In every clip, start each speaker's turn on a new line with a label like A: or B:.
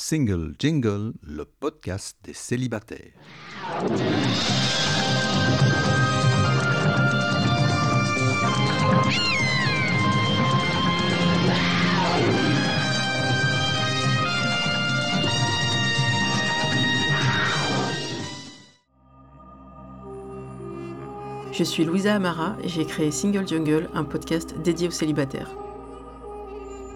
A: Single Jingle, le podcast des célibataires.
B: Je suis Louisa Amara et j'ai créé Single Jungle, un podcast dédié aux célibataires.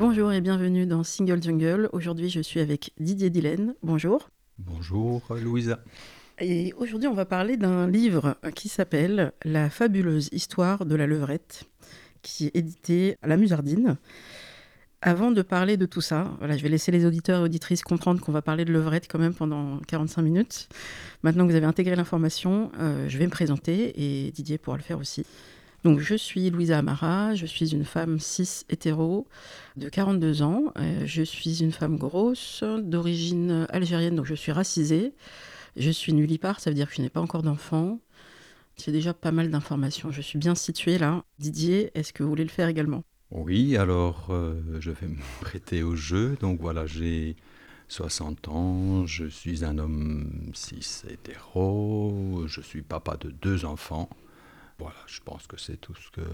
B: Bonjour et bienvenue dans Single Jungle. Aujourd'hui, je suis avec Didier Dillène. Bonjour.
A: Bonjour Louisa.
B: Et aujourd'hui, on va parler d'un livre qui s'appelle La fabuleuse histoire de la levrette, qui est édité à la Musardine. Avant de parler de tout ça, voilà, je vais laisser les auditeurs et auditrices comprendre qu'on va parler de levrette quand même pendant 45 minutes. Maintenant que vous avez intégré l'information, euh, je vais me présenter et Didier pourra le faire aussi. Donc, je suis Louisa Amara, je suis une femme cis hétéro de 42 ans. Euh, je suis une femme grosse, d'origine algérienne, donc je suis racisée. Je suis nullipare, ça veut dire que je n'ai pas encore d'enfant. C'est déjà pas mal d'informations. Je suis bien située là. Didier, est-ce que vous voulez le faire également?
A: Oui, alors euh, je vais me prêter au jeu. Donc voilà, j'ai 60 ans, je suis un homme cis hétéro, je suis papa de deux enfants. Voilà, je pense que c'est tout ce que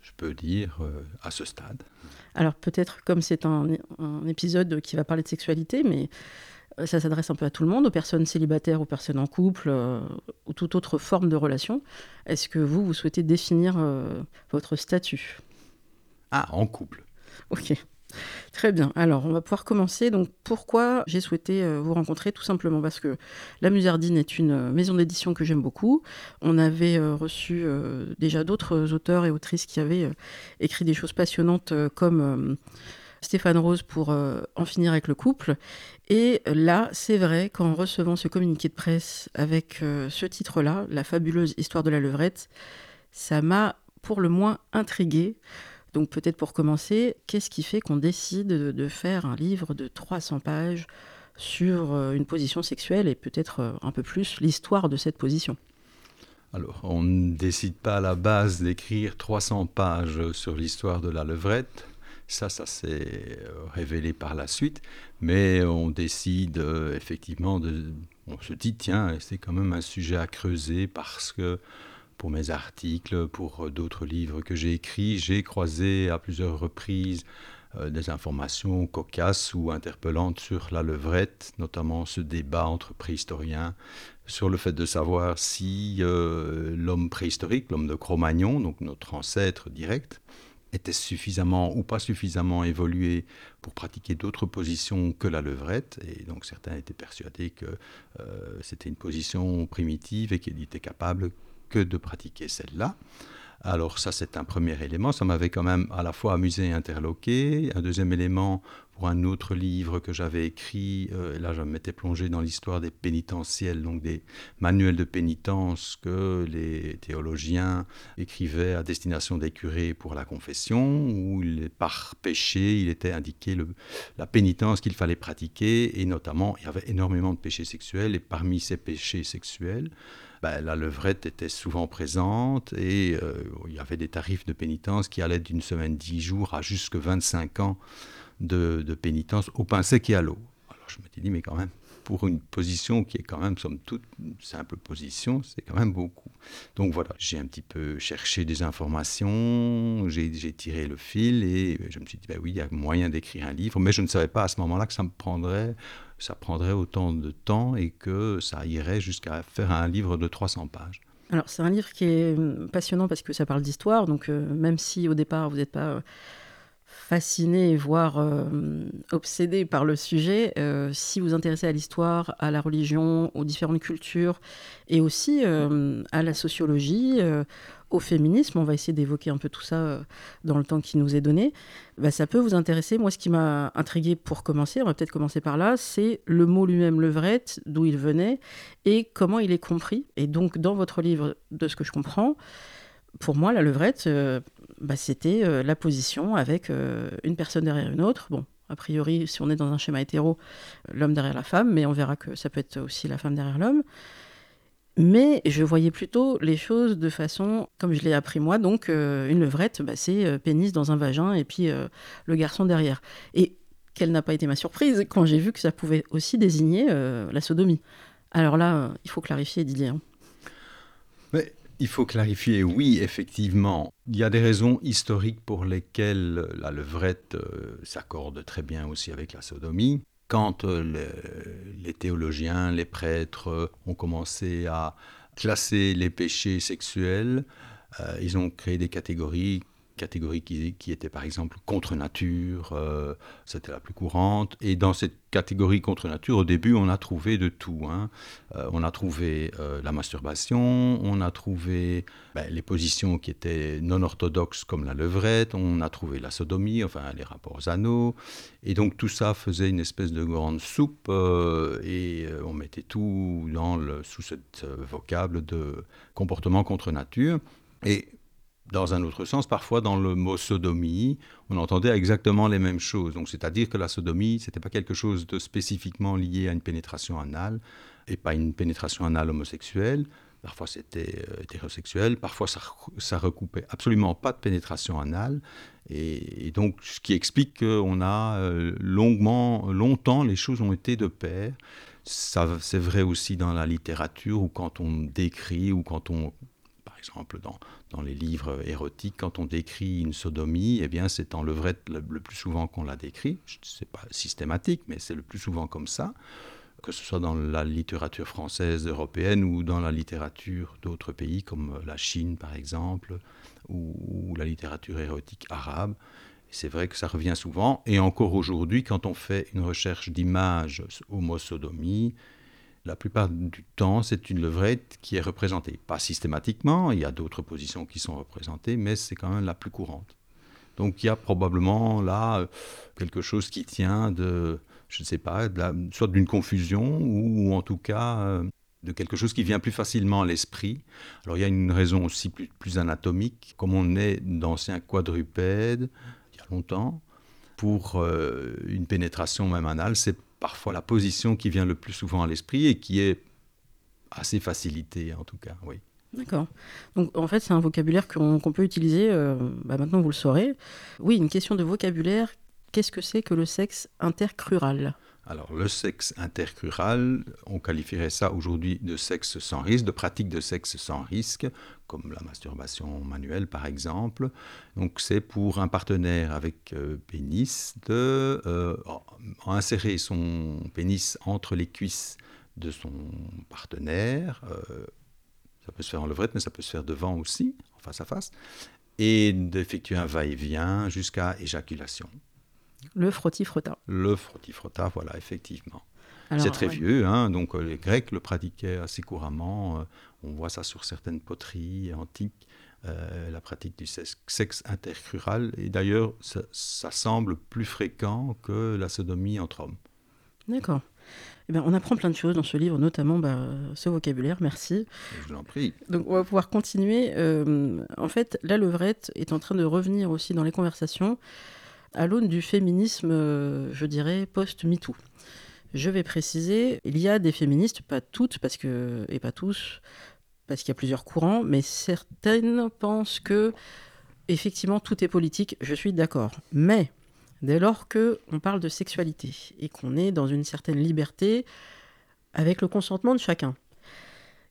A: je peux dire euh, à ce stade.
B: Alors peut-être comme c'est un, épisode qui va parler de sexualité, mais euh, ça s'adresse un peu à tout le monde, aux personnes célibataires, aux personnes en couple, euh, ou toute autre forme de relation. Est-ce que vous, vous souhaitez définir votre statut?
A: Ah, en couple.
B: Ok. Très bien. Alors, on va pouvoir commencer. Donc, pourquoi j'ai souhaité euh, vous rencontrer Tout simplement? Parce que La Musardine est une euh, maison d'édition que j'aime beaucoup. On avait euh, reçu déjà d'autres auteurs et autrices qui avaient écrit des choses passionnantes comme Stéphane Rose pour En finir avec le couple. Et là, c'est vrai qu'en recevant ce communiqué de presse avec ce titre-là, La fabuleuse histoire de la levrette, ça m'a pour le moins intriguée. Donc peut-être pour commencer, qu'est-ce qui fait qu'on décide de faire un livre de 300 pages sur euh, une position sexuelle et peut-être euh, un peu plus l'histoire de cette position?
A: Alors, on ne décide pas à la base d'écrire 300 pages sur l'histoire de la levrette. Ça, ça s'est euh, révélé par la suite. Mais on décide effectivement de. On se dit, tiens, c'est quand même un sujet à creuser parce que pour mes articles, pour euh, d'autres livres que j'ai écrits, j'ai croisé à plusieurs reprises euh, des informations cocasses ou interpellantes sur la levrette, notamment ce débat entre préhistoriens sur le fait de savoir si euh, l'homme préhistorique, l'homme de Cro-Magnon, donc notre ancêtre direct, était suffisamment ou pas suffisamment évolué pour pratiquer d'autres positions que la levrette. Et donc certains étaient persuadés que c'était une position primitive et qu'il était capable que de pratiquer celle-là. Alors ça, c'est un premier élément. Ça m'avait quand même à la fois amusé et interloqué. Un deuxième élément, pour un autre livre que j'avais écrit, euh, là je m'étais plongé dans l'histoire des pénitentiels, donc des manuels de pénitence que les théologiens écrivaient à destination des curés pour la confession, où par péché, il était indiqué la pénitence qu'il fallait pratiquer, et notamment, il y avait énormément de péchés sexuels, et parmi ces péchés sexuels, ben, la levrette était souvent présente et euh, il y avait des tarifs de pénitence qui allaient d'une semaine, dix jours à jusque 25 ans de, pénitence au pain sec et à l'eau. Alors je me suis dit, mais quand même, pour une position qui est quand même, somme toute, une simple position, c'est quand même beaucoup. Donc voilà, j'ai un petit peu cherché des informations, j'ai tiré le fil et je me suis dit, ben oui, il y a moyen d'écrire un livre, mais je ne savais pas à ce moment-là que ça me prendrait ça prendrait autant de temps et que ça irait jusqu'à faire un livre de 300 pages.
B: Alors c'est un livre qui est hum, passionnant parce que ça parle d'histoire, donc euh, même si au départ vous n'êtes pas euh, fasciné, voire euh, obsédé par le sujet, euh, si vous intéressez à l'histoire, à la religion, aux différentes cultures et aussi euh, à la sociologie, au féminisme, on va essayer d'évoquer un peu tout ça dans le temps qui nous est donné, bah, ça peut vous intéresser. Moi, ce qui m'a intrigué pour commencer, on va peut-être commencer par là, c'est le mot lui-même, levrette, d'où il venait et comment il est compris. Et donc, dans votre livre, de ce que je comprends, pour moi, la levrette, bah, c'était euh, la position avec euh, une personne derrière une autre. Bon, a priori, si on est dans un schéma hétéro, l'homme derrière la femme, mais on verra que ça peut être aussi la femme derrière l'homme. Mais je voyais plutôt les choses de façon, comme je l'ai appris moi, donc euh, une levrette, bah, c'est pénis dans un vagin et puis le garçon derrière. Et quelle n'a pas été ma surprise quand j'ai vu que ça pouvait aussi désigner la sodomie. Alors là, il faut clarifier, Didier. Hein.
A: Il faut clarifier, oui, effectivement. Il y a des raisons historiques pour lesquelles la levrette euh, s'accorde très bien aussi avec la sodomie. Quand euh, les, théologiens, les prêtres euh, ont commencé à classer les péchés sexuels, ils ont créé des catégories catégorie qui, qui était par exemple contre nature, euh, c'était la plus courante. Et dans cette catégorie contre nature, au début, on a trouvé de tout. Hein. Euh, on a trouvé euh, la masturbation, on a trouvé ben, les positions qui étaient non orthodoxes comme la levrette, on a trouvé la sodomie, enfin les rapports anneaux. Et donc tout ça faisait une espèce de grande soupe et on mettait tout dans le, sous ce vocable de comportement contre nature. Et dans un autre sens, parfois dans le mot sodomie, on entendait exactement les mêmes choses. Donc, c'est-à-dire que la sodomie, ce n'était pas quelque chose de spécifiquement lié à une pénétration anale et pas une pénétration anale homosexuelle. Parfois, c'était euh, hétérosexuel. Parfois, ça, ça recoupait absolument pas de pénétration anale. Et, donc, ce qui explique qu'on a euh, longuement, longtemps, les choses ont été de pair. C'est vrai aussi dans la littérature ou quand on décrit ou quand on exemple, dans, dans les livres érotiques, quand on décrit une sodomie, eh bien, c'est en levrette le, plus souvent qu'on la décrit. Ce n'est pas systématique, mais c'est le plus souvent comme ça, que ce soit dans la littérature française, européenne ou dans la littérature d'autres pays comme la Chine, par exemple, ou, la littérature érotique arabe. C'est vrai que ça revient souvent. Et encore aujourd'hui, quand on fait une recherche d'images homo-sodomie, la plupart du temps, c'est une levrette qui est représentée. Pas systématiquement, il y a d'autres positions qui sont représentées, mais c'est quand même la plus courante. Donc il y a probablement là euh, quelque chose qui tient de, je ne sais pas, soit d'une confusion ou, en tout cas euh, de quelque chose qui vient plus facilement à l'esprit. Alors il y a une raison aussi plus, plus anatomique, comme on est d'anciens quadrupèdes, il y a longtemps, pour euh, une pénétration même anale, c'est parfois la position qui vient le plus souvent à l'esprit et qui est assez facilitée en tout cas, oui.
B: D'accord. Donc en fait, c'est un vocabulaire qu'on peut utiliser, euh, bah, maintenant vous le saurez. Oui, une question de vocabulaire, qu'est-ce que c'est que le sexe intercrural?
A: Alors, le sexe intercrural, on qualifierait ça aujourd'hui de sexe sans risque, de pratique de sexe sans risque, comme la masturbation manuelle par exemple. Donc, c'est pour un partenaire avec euh, pénis de euh, insérer son pénis entre les cuisses de son partenaire. Euh, ça peut se faire en levrette, mais ça peut se faire devant aussi, en face à face, et d'effectuer un va-et-vient jusqu'à éjaculation.
B: Le frotti-frotta.
A: Le frotti-frotta, voilà, effectivement. C'est très vieux, hein, donc euh, les Grecs le pratiquaient assez couramment. Euh, on voit ça sur certaines poteries antiques, euh, la pratique du sexe, intercrural. Et d'ailleurs, ça, semble plus fréquent que la sodomie entre hommes.
B: D'accord. Eh bien, on apprend plein de choses dans ce livre, notamment bah, ce vocabulaire, merci.
A: Je vous en prie.
B: Donc on va pouvoir continuer. en fait, la levrette est en train de revenir aussi dans les conversations à l'aune du féminisme, euh, je dirais, post-MeToo. Je vais préciser, il y a des féministes, pas toutes parce et pas tous, parce qu'il y a plusieurs courants, mais certaines pensent que effectivement tout est politique, je suis d'accord. Mais dès lors que on parle de sexualité et qu'on est dans une certaine liberté avec le consentement de chacun,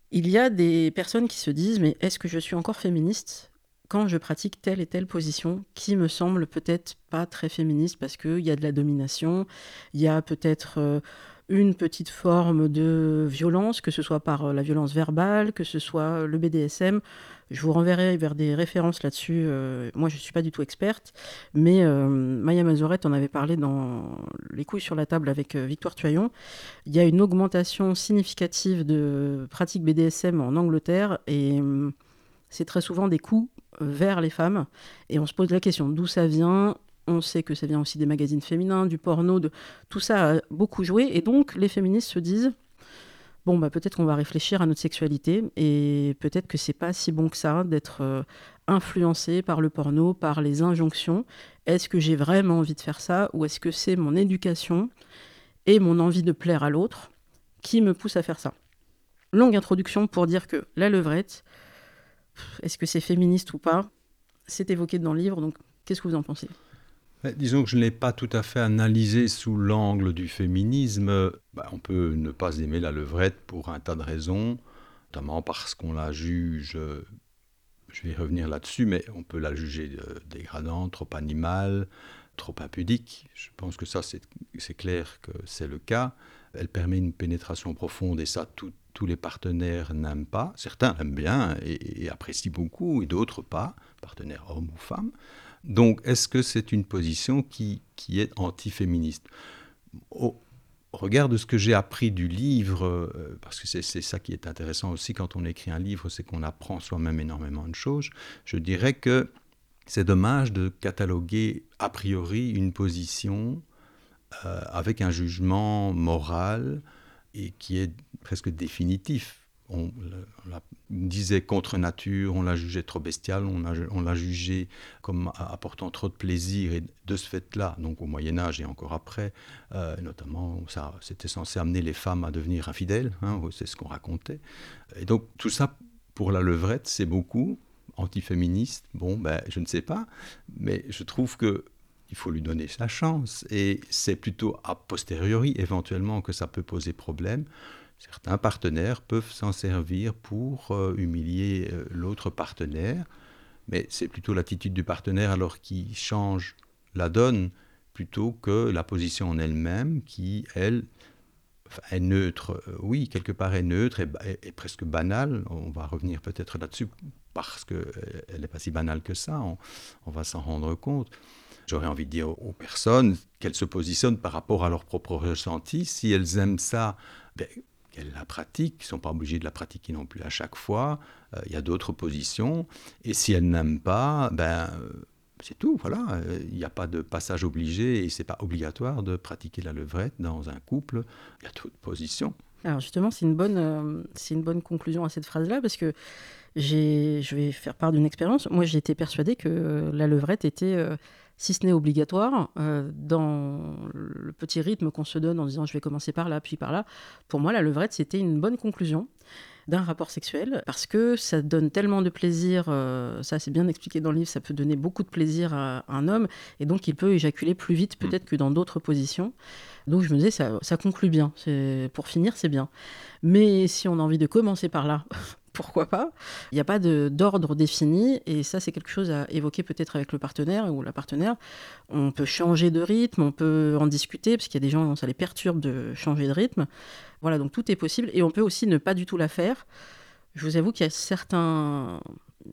B: il y a des personnes qui se disent mais est-ce que je suis encore féministe? Quand je pratique telle et telle position qui me semble peut-être pas très féministe parce qu'il y a de la domination, il y a peut-être euh, une petite forme de violence, que ce soit par euh, la violence verbale, que ce soit le BDSM. Je vous renverrai vers des références là-dessus. Euh, moi, je ne suis pas du tout experte, mais euh, Maya Mazorette en avait parlé dans Les couilles sur la table avec Victoire Tuyon. Il y a une augmentation significative de pratiques BDSM en Angleterre et hum, c'est très souvent des coups vers les femmes. Et on se pose la question d'où ça vient on sait que ça vient aussi des magazines féminins, du porno, de tout ça a beaucoup joué. Et donc, les féministes se disent bon, bah, peut-être qu'on va réfléchir à notre sexualité et peut-être que c'est pas si bon que ça d'être euh, influencé par le porno, par les injonctions. Est-ce que j'ai vraiment envie de faire ça ou est-ce que c'est mon éducation et mon envie de plaire à l'autre qui me pousse à faire ça? Longue introduction pour dire que la levrette, est-ce que c'est féministe ou pas C'est évoqué dans le livre, donc qu'est-ce que vous en pensez?
A: Disons que je ne l'ai pas tout à fait analysé sous l'angle du féminisme. Bah, on peut ne pas aimer la levrette pour un tas de raisons, notamment parce qu'on la juge, je vais revenir là-dessus, mais on peut la juger dégradante, trop animale, trop impudique. Je pense que ça, c'est clair que c'est le cas. Elle permet une pénétration profonde et ça, tous les partenaires n'aiment pas. Certains aiment bien et, et apprécient beaucoup et d'autres pas, partenaires hommes ou femmes. Donc, est-ce que c'est une position qui, qui est antiféministe? Au regard de ce que j'ai appris du livre, euh, parce que c'est ça qui est intéressant aussi quand on écrit un livre, c'est qu'on apprend soi-même énormément de choses, je dirais que c'est dommage de cataloguer a priori une position euh, avec un jugement moral et qui est presque définitif on, la disait contre nature, on l'a jugé trop bestiale, on, l'a jugé comme apportant trop de plaisir. Et de ce fait-là, donc au Moyen Âge et encore après, euh, notamment, ça, c'était censé amener les femmes à devenir infidèles, hein, c'est ce qu'on racontait. Et donc tout ça, pour la levrette, c'est beaucoup antiféministe. Bon, ben, je ne sais pas, mais je trouve que il faut lui donner sa chance. Et c'est plutôt a posteriori, éventuellement, que ça peut poser problème certains partenaires peuvent s'en servir pour euh, humilier euh, l'autre partenaire, mais c'est plutôt l'attitude du partenaire alors qui change la donne plutôt que la position en elle-même qui, elle, est neutre. Euh, oui, quelque part est neutre et, presque banale. On va revenir peut-être là-dessus parce qu'elle n'est pas si banale que ça. On, va s'en rendre compte. J'aurais envie de dire aux personnes qu'elles se positionnent par rapport à leur propre ressenti. Si elles aiment ça, ben, qu'elles la pratiquent, ne sont pas obligés de la pratiquer non plus à chaque fois. Euh, il y a d'autres positions. Et si elles n'aiment pas, ben, euh, c'est tout. Voilà. Il n'y a pas de passage obligé et ce n'est pas obligatoire de pratiquer la levrette dans un couple. Il y a d'autres positions.
B: Alors justement, c'est une bonne, euh, c'est une bonne conclusion à cette phrase-là parce que je vais faire part d'une expérience. Moi, j'étais persuadée que la levrette était si ce n'est obligatoire, euh, dans le petit rythme qu'on se donne en disant je vais commencer par là, puis par là, pour moi, la levrette, c'était une bonne conclusion d'un rapport sexuel, parce que ça donne tellement de plaisir, euh, ça c'est bien expliqué dans le livre, ça peut donner beaucoup de plaisir à, un homme, et donc il peut éjaculer plus vite mm. peut-être que dans d'autres positions. Donc je me disais, ça, ça conclut bien, pour finir c'est bien. Mais si on a envie de commencer par là, pourquoi pas. Il n'y a pas d'ordre défini et ça c'est quelque chose à évoquer peut-être avec le partenaire ou la partenaire. On peut changer de rythme, on peut en discuter parce qu'il y a des gens ça les perturbe de changer de rythme. Voilà donc tout est possible et on peut aussi ne pas du tout la faire. Je vous avoue qu'il y a certains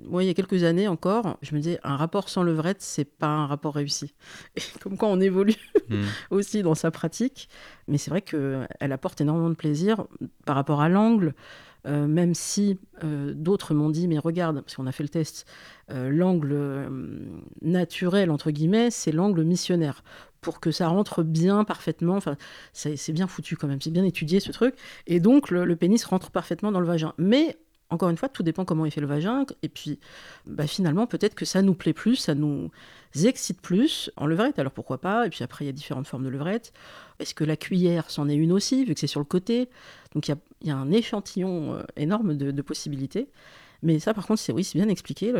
B: moi, il y a quelques années encore, je me disais, un rapport sans levrette, c'est pas un rapport réussi. Et comme quoi on évolue hmm. aussi dans sa pratique. Mais c'est vrai qu'elle apporte énormément de plaisir par rapport à l'angle, euh, même si euh, d'autres m'ont dit, mais regarde, parce qu'on a fait le test, euh, l'angle naturel, entre guillemets, c'est l'angle missionnaire. Pour que ça rentre bien, parfaitement, enfin, c'est bien foutu quand même, c'est bien étudié ce truc. Et donc, le, pénis rentre parfaitement dans le vagin. Mais encore une fois, tout dépend comment il fait le vagin. Et puis, bah, finalement, peut-être que ça nous plaît plus, ça nous excite plus en levrette. Alors pourquoi pas? Et puis après, il y a différentes formes de levrette. Est-ce que la cuillère, c'en est une aussi, vu que c'est sur le côté? Donc il y a, un échantillon euh, énorme de, possibilités. Mais ça, par contre, c'est oui, c'est bien expliqué.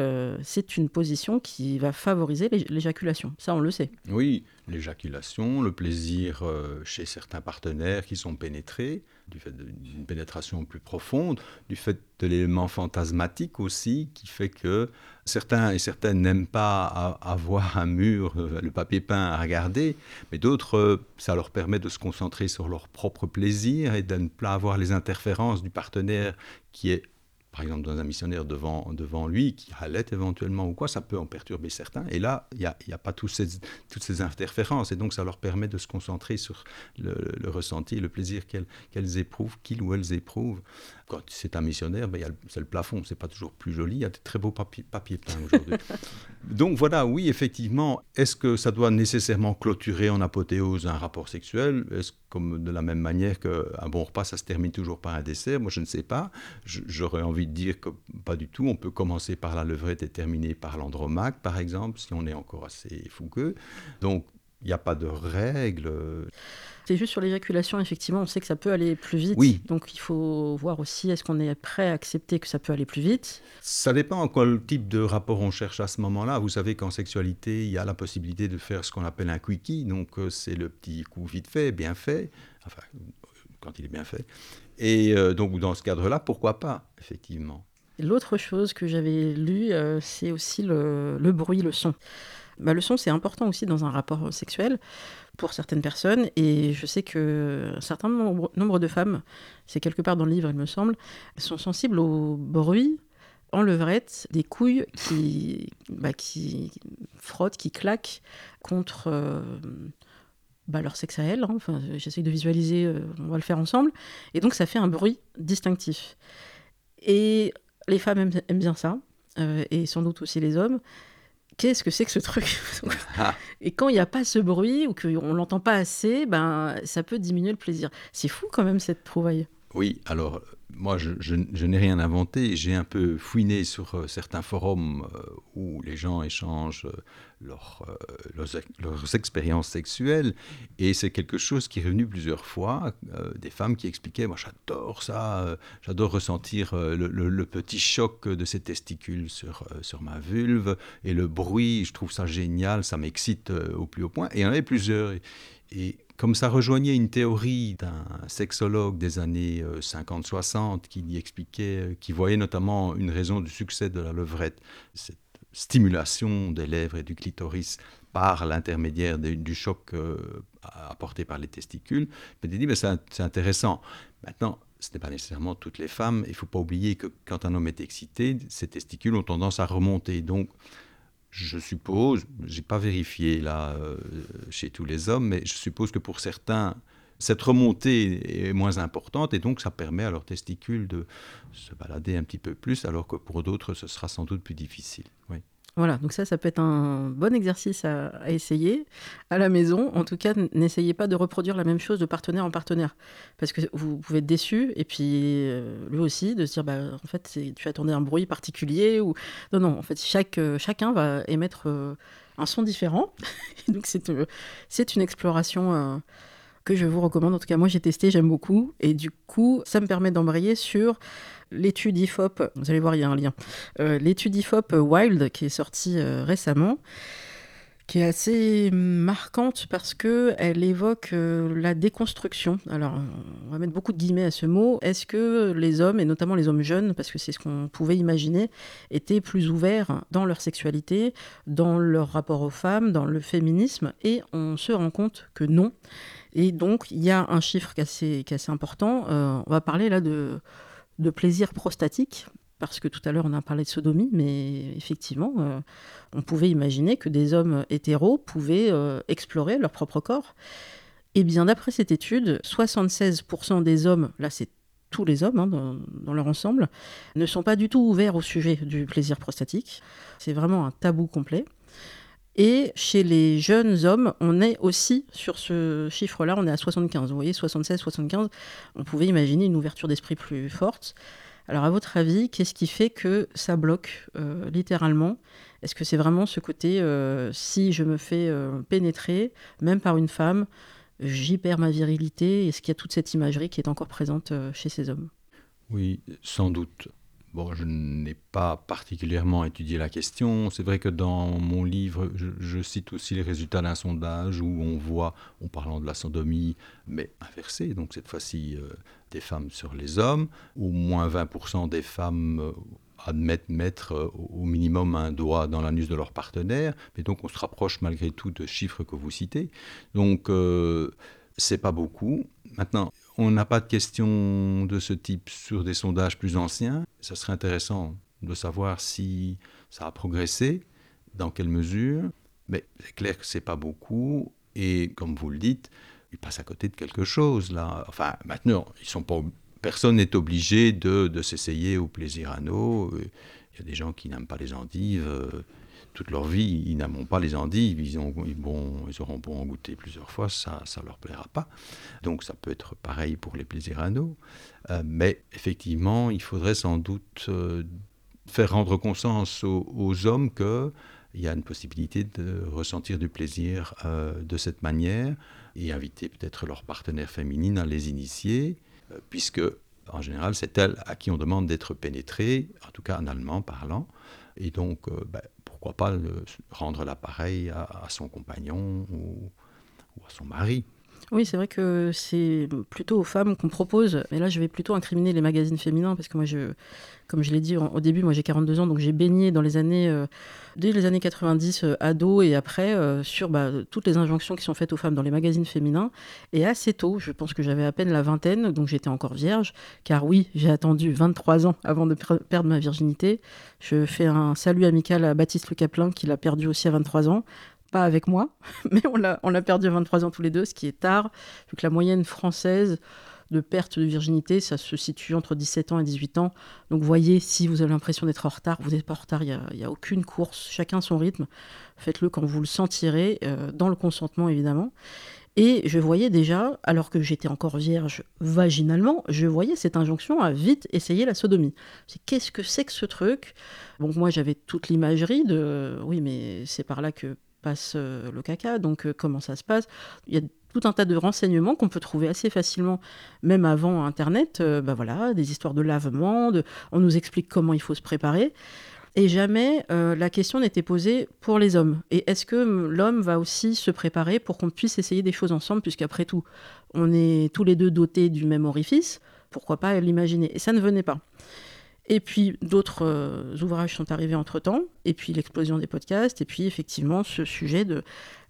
B: C'est une position qui va favoriser l'éjaculation. Ça, on le sait.
A: Oui, l'éjaculation, le plaisir euh, chez certains partenaires qui sont pénétrés, du fait d'une pénétration plus profonde, du fait de l'élément fantasmatique aussi, qui fait que certains et certaines n'aiment pas avoir un mur, euh, le papier peint à regarder, mais d'autres, euh, ça leur permet de se concentrer sur leur propre plaisir et de ne pas avoir les interférences du partenaire qui est par exemple dans un missionnaire devant, lui, qui allait éventuellement ou quoi, ça peut en perturber certains. Et là, il n'y a, pas toutes ces interférences. Et donc, ça leur permet de se concentrer sur le, ressenti, le plaisir qu'elles éprouvent, qu'ils ou elles éprouvent. Quand c'est un missionnaire, ben, c'est le plafond, c'est pas toujours plus joli. Il y a de très beaux papiers, papiers peints aujourd'hui. donc voilà, oui, effectivement, est-ce que ça doit nécessairement clôturer en apothéose un rapport sexuel? Est-ce comme de la même manière qu'un bon repas, ça se termine toujours par un dessert? Moi, je ne sais pas. J'aurais envie de dire que pas du tout. On peut commencer par la levrette et terminer par l'andromaque, par exemple, si on est encore assez fougueux. Donc, il n'y a pas de règle.
B: C'est juste sur l'éjaculation, effectivement, on sait que ça peut aller plus vite.
A: Oui.
B: Donc il faut voir aussi, est-ce qu'on est prêt à accepter que ça peut aller plus vite?
A: Ça dépend quel type de rapport on cherche à ce moment-là. Vous savez qu'en sexualité, il y a la possibilité de faire ce qu'on appelle un quickie. Donc euh, c'est le petit coup vite fait, bien fait. Enfin, quand il est bien fait. Et euh, donc dans ce cadre-là, pourquoi pas, effectivement.
B: L'autre chose que j'avais lu, euh, c'est aussi le, le bruit, le son. Bah, le son, c'est important aussi dans un rapport sexuel pour certaines personnes. Et je sais que un certain nombre, de femmes, c'est quelque part dans le livre, il me semble, sont sensibles au bruit en levrette des couilles qui, bah, qui frottent, qui claquent contre euh, bah, leur sexe à elles. Hein. Enfin, J'essaie de visualiser, euh, on va le faire ensemble. Et donc ça fait un bruit distinctif. Et les femmes aiment, bien ça, euh, et sans doute aussi les hommes qu'est-ce que c'est que ce truc ah. Et quand il n'y a pas ce bruit ou qu'on l'entend pas assez, ben, ça peut diminuer le plaisir. C'est fou quand même cette trouvaille.
A: Oui, alors moi je, n'ai rien inventé, j'ai un peu fouiné sur euh, certains forums euh, où les gens échangent euh, leur, leurs, expériences sexuelles. Et c'est quelque chose qui est revenu plusieurs fois, des femmes qui expliquaient, moi j'adore ça, j'adore ressentir le, petit choc de ces testicules sur, sur ma vulve. Et le bruit, je trouve ça génial, ça m'excite au plus haut point. Et il y en avait plusieurs. et comme ça rejoignait une théorie d'un sexologue des années 50-60 euh, qui expliquait, euh, qui voyait notamment une raison du succès de la levrette, cette stimulation des lèvres et du clitoris par l'intermédiaire du choc euh, apporté par les testicules. Je dit, mais c'est intéressant. Maintenant, ce n'est pas nécessairement toutes les femmes. Il ne faut pas oublier que quand un homme est excité, ses testicules ont tendance à remonter. Donc, je suppose, j'ai pas vérifié là euh, chez tous les hommes, mais je suppose que pour certains, cette remontée est moins importante et donc ça permet à leurs testicules de se balader un petit peu plus, alors que pour d'autres, ce sera sans doute plus difficile.
B: Voilà, donc ça, ça peut être un bon exercice à, essayer à la maison. En tout cas, n'essayez pas de reproduire la même chose de partenaire en partenaire, parce que vous pouvez être déçu, et puis euh, lui aussi, de se dire, bah, en fait, tu attendais un bruit particulier, ou... Non, non, en fait, chaque, euh, chacun va émettre euh, un son différent. donc c'est c'est une exploration que je vous recommande. En tout cas, moi, j'ai testé, j'aime beaucoup, et du coup, ça me permet d'embrayer sur l'étude IFOP, vous allez voir, il y a un lien, euh, l'étude IFOP Wild qui est sortie euh, récemment, qui est assez marquante parce que elle évoque euh, la déconstruction. Alors, on va mettre beaucoup de guillemets à ce mot. Est-ce que les hommes, et notamment les hommes jeunes, parce que c'est ce qu'on pouvait imaginer, étaient plus ouverts dans leur sexualité, dans leur rapport aux femmes, dans le féminisme Et on se rend compte que non? Et donc, il y a un chiffre qui est assez, important. on va parler là de de plaisir prostatique, parce que tout à l'heure on a parlé de sodomie, mais effectivement, euh, on pouvait imaginer que des hommes hétéros pouvaient euh, explorer leur propre corps. Et bien d'après cette étude, 76% des hommes, là c'est tous les hommes hein, dans, leur ensemble, ne sont pas du tout ouverts au sujet du plaisir prostatique. C'est vraiment un tabou complet. Et chez les jeunes hommes, on est aussi sur ce chiffre-là, on est à 75. Vous voyez, 76, 75, on pouvait imaginer une ouverture d'esprit plus forte. Alors à votre avis, qu'est-ce qui fait que ça bloque euh, littéralement? Est-ce que c'est vraiment ce côté, euh, si je me fais euh, pénétrer, même par une femme, j'y perds ma virilité Est-ce qu'il y a toute cette imagerie qui est encore présente chez ces hommes?
A: Oui, sans doute. Bon, je n'ai pas particulièrement étudié la question. C'est vrai que dans mon livre, je, cite aussi les résultats d'un sondage où on voit, en parlant de la sodomie, mais inversée, donc cette fois-ci euh, des femmes sur les hommes, au moins 20% des femmes euh, admettent mettre euh, au minimum un doigt dans l'anus de leur partenaire, mais donc on se rapproche malgré tout de chiffres que vous citez. Donc c'est pas beaucoup. Maintenant, on n'a pas de questions de ce type sur des sondages plus anciens. Ça serait intéressant de savoir si ça a progressé, dans quelle mesure. Mais c'est clair que c'est pas beaucoup. Et comme vous le dites, ils passent à côté de quelque chose là. Enfin, maintenant, ils sont. Personne n'est obligé de, de s'essayer au plaisir anneau. Il y a des gens qui n'aiment pas les endives. Toute leur vie, ils n'aimeront pas les endives, ils, ont, ils, ils auront beau en goûter plusieurs fois, ça ne leur plaira pas. Donc ça peut être pareil pour les plaisirs anneaux. Euh, mais effectivement, il faudrait sans doute euh, faire rendre conscience aux, hommes qu'il y a une possibilité de ressentir du plaisir euh, de cette manière et inviter peut-être leur partenaire féminine à les initier, puisque en général c'est elle à qui on demande d'être pénétrée, en tout cas en allemand parlant. Et donc, ben, pourquoi pas rendre l'appareil à, son compagnon ou, à son mari.
B: Oui, c'est vrai que c'est plutôt aux femmes qu'on propose. Mais là, je vais plutôt incriminer les magazines féminins parce que moi, je, comme je l'ai dit au début, moi j'ai 42 ans, donc j'ai baigné dans les années, euh, dès les années 90, euh, ado et après, euh, sur bah, toutes les injonctions qui sont faites aux femmes dans les magazines féminins. Et assez tôt, je pense que j'avais à peine la vingtaine, donc j'étais encore vierge, car oui, j'ai attendu 23 ans avant de perdre ma virginité. Je fais un salut amical à Baptiste Le Caplin, qui l'a perdu aussi à 23 ans pas avec moi, mais on l'a perdu à 23 ans tous les deux, ce qui est tard, vu que la moyenne française de perte de virginité, ça se situe entre 17 ans et 18 ans. Donc voyez, si vous avez l'impression d'être en retard, vous n'êtes pas en retard, il n'y a, aucune course, chacun son rythme. Faites-le quand vous le sentirez, euh, dans le consentement évidemment. Et je voyais déjà, alors que j'étais encore vierge vaginalement, je voyais cette injonction à vite essayer la sodomie. C'est qu'est-ce que c'est que ce truc? Bon, moi j'avais toute l'imagerie de, oui, mais c'est par là que passe euh, le caca, donc euh, comment ça se passe? Il y a tout un tas de renseignements qu'on peut trouver assez facilement, même avant Internet. Euh, bah voilà, des histoires de lavement, on nous explique comment il faut se préparer. Et jamais la question n'était posée pour les hommes. Et est-ce que l'homme va aussi se préparer pour qu'on puisse essayer des choses ensemble, puisqu'après tout, on est tous les deux dotés du même orifice Pourquoi pas l'imaginer? Et ça ne venait pas. Et puis d'autres euh, ouvrages sont arrivés entre-temps, et puis l'explosion des podcasts, et puis effectivement ce sujet de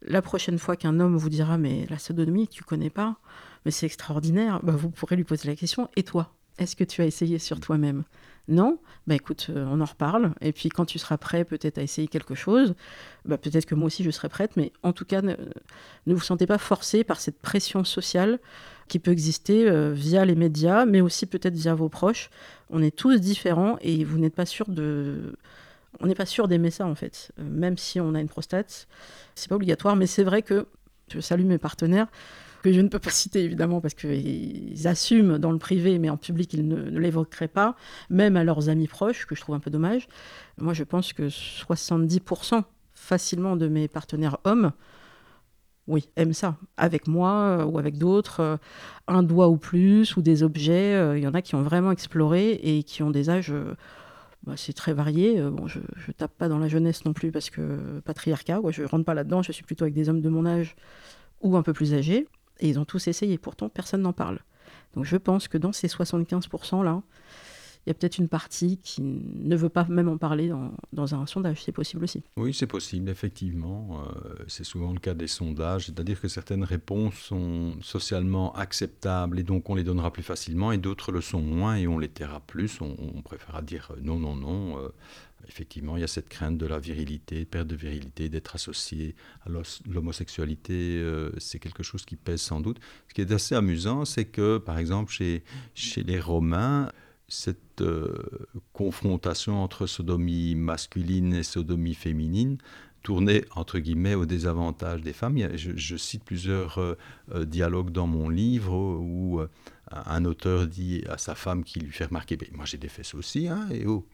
B: la prochaine fois qu'un homme vous dira mais la sodomie tu connais pas, mais c'est extraordinaire, bah, vous pourrez lui poser la question et toi est-ce que tu as essayé sur toi-même? Non? Bah écoute, euh, on en reparle. Et puis quand tu seras prêt peut-être à essayer quelque chose, bah, peut-être que moi aussi je serai prête, mais en tout cas, ne, vous sentez pas forcé par cette pression sociale qui peut exister euh, via les médias, mais aussi peut-être via vos proches. On est tous différents et vous n'êtes pas sûr de... On n'est pas sûr d'aimer ça en fait, euh, même si on a une prostate. C'est pas obligatoire, mais c'est vrai que je salue mes partenaires que je ne peux pas citer évidemment parce qu'ils assument dans le privé, mais en public, ils ne, l'évoqueraient pas, même à leurs amis proches, que je trouve un peu dommage. Moi, je pense que 70% facilement de mes partenaires hommes, oui, aiment ça. Avec moi euh, ou avec d'autres, euh, un doigt ou plus, ou des objets. Euh, il y en a qui ont vraiment exploré et qui ont des âges. Bah, c'est très varié. je, ne tape pas dans la jeunesse non plus parce que patriarcat, je je rentre pas là-dedans. Je suis plutôt avec des hommes de mon âge ou un peu plus âgés. Et ils ont tous essayé, pourtant personne n'en parle. Donc je pense que dans ces 75%-là, il y a peut-être une partie qui ne veut pas même en parler dans, un sondage. C'est possible aussi.
A: Oui, c'est possible, effectivement. Euh, c'est souvent le cas des sondages, c'est-à-dire que certaines réponses sont socialement acceptables et donc on les donnera plus facilement et d'autres le sont moins et on les taira plus. On, préférera dire non, non, non. Euh, effectivement, il y a cette crainte de la virilité, perte de virilité, d'être associé à l'homosexualité. Euh, c'est quelque chose qui pèse sans doute. Ce qui est assez amusant, c'est que, par exemple, chez les Romains, cette euh, confrontation entre sodomie masculine et sodomie féminine tournait entre guillemets au désavantage des femmes. Je, cite plusieurs euh, dialogues dans mon livre où un auteur dit à sa femme qui lui fait remarquer ben, Moi j'ai des fesses aussi, hein, et oh,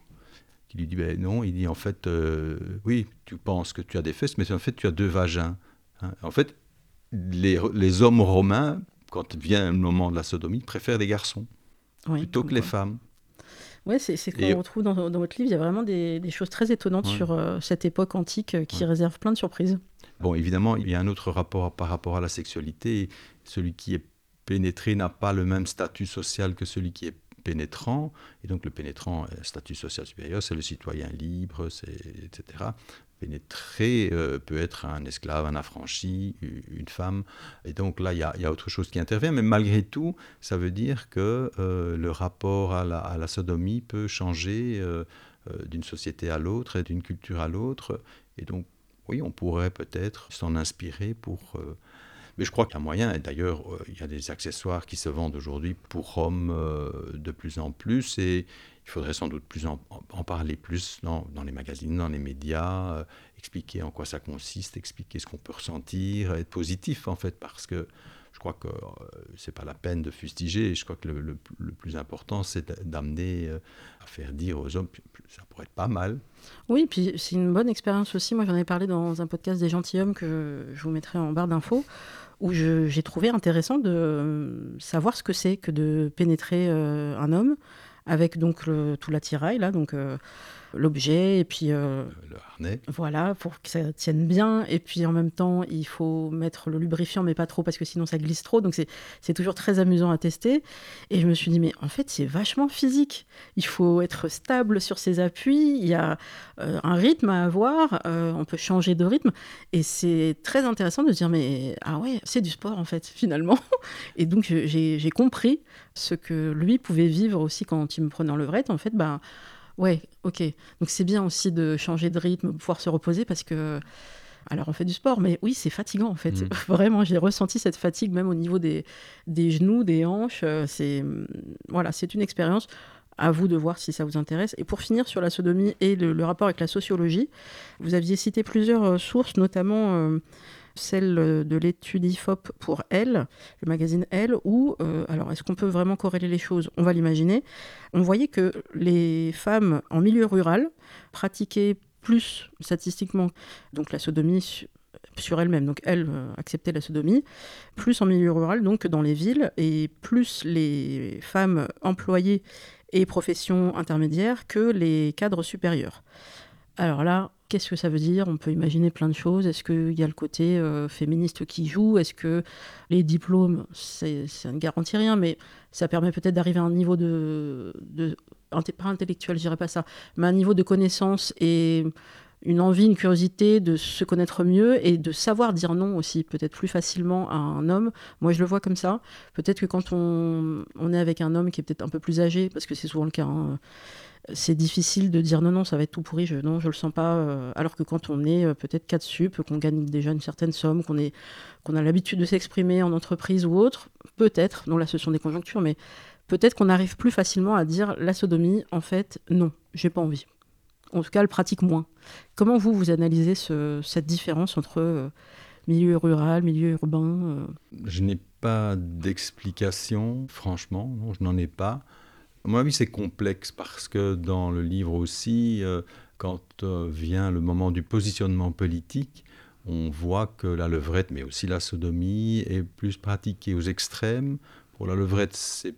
A: il lui dit ben non, il dit en fait, euh, oui, tu penses que tu as des fesses, mais en fait tu as deux vagins. Hein. En fait, les, les, hommes romains, quand vient le moment de la sodomie, préfèrent les garçons plutôt que les femmes.
B: Ouais, c'est ce qu'on retrouve dans, votre livre. Il y a vraiment des, choses très étonnantes sur euh, cette époque antique euh, qui réserve plein de surprises.
A: Bon, évidemment, il y a un autre rapport par rapport à la sexualité. Celui qui est pénétré n'a pas le même statut social que celui qui est pénétrant. Et donc le pénétrant, statut social supérieur, c'est le citoyen libre, etc pénétrer euh, peut être un esclave, un affranchi, une femme. Et donc là, il y, a, autre chose qui intervient. Mais malgré tout, ça veut dire que euh, le rapport à la, sodomie peut changer euh, d'une société à l'autre et d'une culture à l'autre. Et donc, oui, on pourrait peut-être s'en inspirer pour... mais je crois a moyen, et d'ailleurs, il y a des accessoires qui se vendent aujourd'hui pour hommes de plus en plus. Et il faudrait sans doute plus en, parler plus dans, les magazines, dans les médias, euh, expliquer en quoi ça consiste, expliquer ce qu'on peut ressentir, être positif en fait, parce que je crois que euh, c'est pas la peine de fustiger. Je crois que le, plus important, c'est d'amener euh, à faire dire aux hommes, ça pourrait être pas mal.
B: Oui, puis c'est une bonne expérience aussi. Moi, j'en ai parlé dans un podcast des gentilshommes que je vous mettrai en barre d'infos, où j'ai trouvé intéressant de savoir ce que c'est que de pénétrer un homme avec donc tout l'attirail, là, donc euh, l'objet, et puis...
A: Euh, le harnais.
B: Voilà, pour que ça tienne bien. Et puis en même temps, il faut mettre le lubrifiant, mais pas trop, parce que sinon ça glisse trop. Donc c'est toujours très amusant à tester. Et je me suis dit, mais en fait, c'est vachement physique. Il faut être stable sur ses appuis. Il y a euh, un rythme à avoir. on peut changer de rythme. Et c'est très intéressant de se dire, mais ah ouais, c'est du sport, en fait, finalement. Et donc j'ai compris ce que lui pouvait vivre aussi quand il me prenait en levrette. En fait, bah, ouais, ok. Donc c'est bien aussi de changer de rythme, pouvoir se reposer parce que. Alors on fait du sport, mais oui, c'est fatigant en fait. Mm. Vraiment, j'ai ressenti cette fatigue même au niveau des, des genoux, des hanches. Euh, c'est voilà, c'est une expérience. À vous de voir si ça vous intéresse. Et pour finir sur la sodomie et le, rapport avec la sociologie, vous aviez cité plusieurs euh, sources, notamment euh, celle euh, de l'étude IFOP pour Elle, le magazine Elle, où, euh, alors est-ce qu'on peut vraiment corréler les choses? On va l'imaginer. On voyait que les femmes en milieu rural pratiquaient plus statistiquement donc la sodomie sur elle-même, donc elle euh, acceptait la sodomie, plus en milieu rural donc que dans les villes, et plus les femmes employées et professions intermédiaires que les cadres supérieurs. Alors là, Qu'est-ce que ça veut dire? On peut imaginer plein de choses. Est-ce qu'il y a le côté euh, féministe qui joue? Est-ce que les diplômes, ça ne garantit rien, mais ça permet peut-être d'arriver à un niveau de, pas intellectuel, je pas ça, mais un niveau de connaissance et une envie, une curiosité de se connaître mieux et de savoir dire non aussi, peut-être plus facilement à un homme. Moi, je le vois comme ça. Peut-être que quand on, on, est avec un homme qui est peut-être un peu plus âgé, parce que c'est souvent le cas, hein, c'est difficile de dire non, non, ça va être tout pourri, je, non, je le sens pas. Euh, alors que quand on est euh, peut-être 4 sup, qu'on gagne déjà une certaine somme, qu'on qu'on a l'habitude de s'exprimer en entreprise ou autre, peut-être, non là ce sont des conjonctures, mais peut-être qu'on arrive plus facilement à dire la sodomie, en fait, non, j'ai pas envie. En tout cas, elle pratique moins. Comment vous, vous analysez cette différence entre euh, milieu rural, milieu urbain
A: Je n'ai pas d'explication, franchement, je n'en ai pas. À mon avis, c'est complexe parce que dans le livre aussi, euh, quand euh, vient le moment du positionnement politique, on voit que la levrette, mais aussi la sodomie, est plus pratiquée aux extrêmes. Pour la levrette, c'est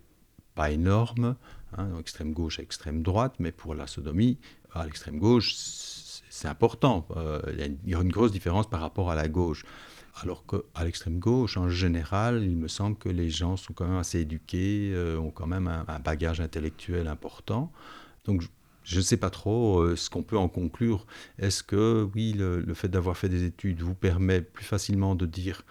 A: pas énorme, hein, extrême gauche extrême droite, mais pour la sodomie, à l'extrême gauche, c'est important. Euh, il y a une grosse différence par rapport à la gauche. Alors qu'à l'extrême gauche, en général, il me semble que les gens sont quand même assez éduqués, euh, ont quand même un, bagage intellectuel important. Donc je ne sais pas trop euh, ce qu'on peut en conclure. Est-ce que, oui, le, fait d'avoir fait des études vous permet plus facilement de dire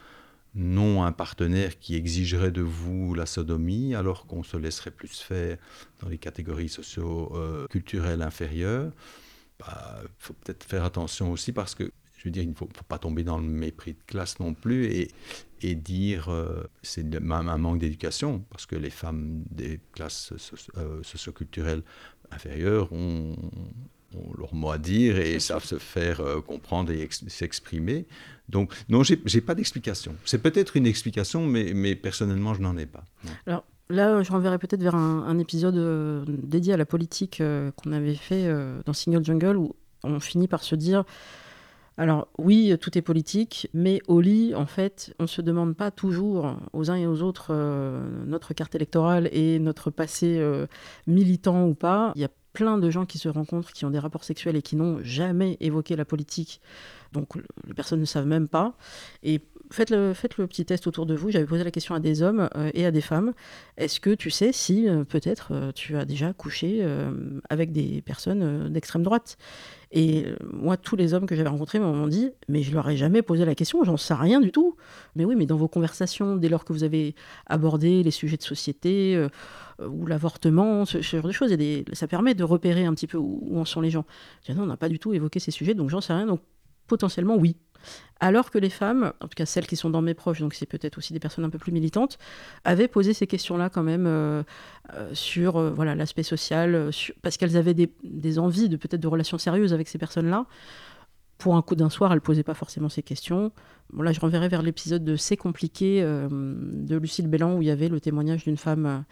A: non à un partenaire qui exigerait de vous la sodomie, alors qu'on se laisserait plus faire dans les catégories socio-culturelles inférieures? Il bah, faut peut-être faire attention aussi parce que je veux dire, il ne faut, pas tomber dans le mépris de classe non plus et, et dire euh, c'est un manque d'éducation, parce que les femmes des classes euh, socioculturelles inférieures ont, leur mot à dire et savent se faire euh, comprendre et s'exprimer. Donc, non, je n'ai pas d'explication. C'est peut-être une explication, mais, mais personnellement, je n'en ai pas.
B: Alors, Là, je renverrai peut-être vers un, un épisode dédié à la politique qu'on avait fait dans Single Jungle, où on finit par se dire alors oui, tout est politique, mais au lit, en fait, on ne se demande pas toujours aux uns et aux autres euh, notre carte électorale et notre passé euh, militant ou pas. Il y a plein de gens qui se rencontrent, qui ont des rapports sexuels et qui n'ont jamais évoqué la politique. Donc les personnes ne savent même pas. Et faites le, petit test autour de vous. J'avais posé la question à des hommes euh, et à des femmes. Est-ce que tu sais si peut-être tu as déjà couché avec des personnes d'extrême droite? Et euh, moi, tous les hommes que j'avais rencontrés m'ont dit, mais je leur ai jamais posé la question, j'en sais rien du tout. Mais oui, mais dans vos conversations, dès lors que vous avez abordé les sujets de société euh, ou l'avortement, ce, genre de choses, ça permet de repérer un petit peu où, en sont les gens. Je dis, non, on n'a pas du tout évoqué ces sujets, donc j'en sais rien. Donc potentiellement, oui. Alors que les femmes, en tout cas celles qui sont dans mes proches, donc c'est peut-être aussi des personnes un peu plus militantes, avaient posé ces questions-là quand même euh, euh, sur euh, voilà l'aspect social, parce qu'elles avaient des, envies de peut-être de relations sérieuses avec ces personnes-là. Pour un coup d'un soir, elles posaient pas forcément ces questions. Bon, là, je renverrai vers l'épisode de C'est compliqué de Lucille Bélan où il y avait le témoignage d'une femme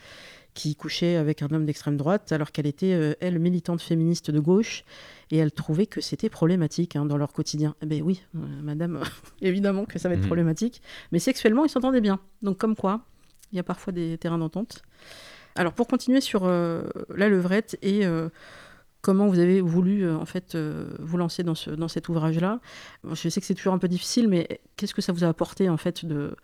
B: qui couchait avec un homme d'extrême droite, alors qu'elle était, elle, militante féministe de gauche, et elle trouvait que c'était problématique hein, dans leur quotidien. Eh bien oui, euh, madame, évidemment que ça va être mhm. problématique, mais sexuellement, ils s'entendaient bien. Donc comme quoi, il y a parfois des terrains d'entente. Alors pour continuer sur euh, la levrette et comment vous avez voulu en fait vous lancer dans, ce, dans cet ouvrage-là. Je sais que c'est toujours un peu difficile, mais qu'est-ce que ça vous a apporté en fait de,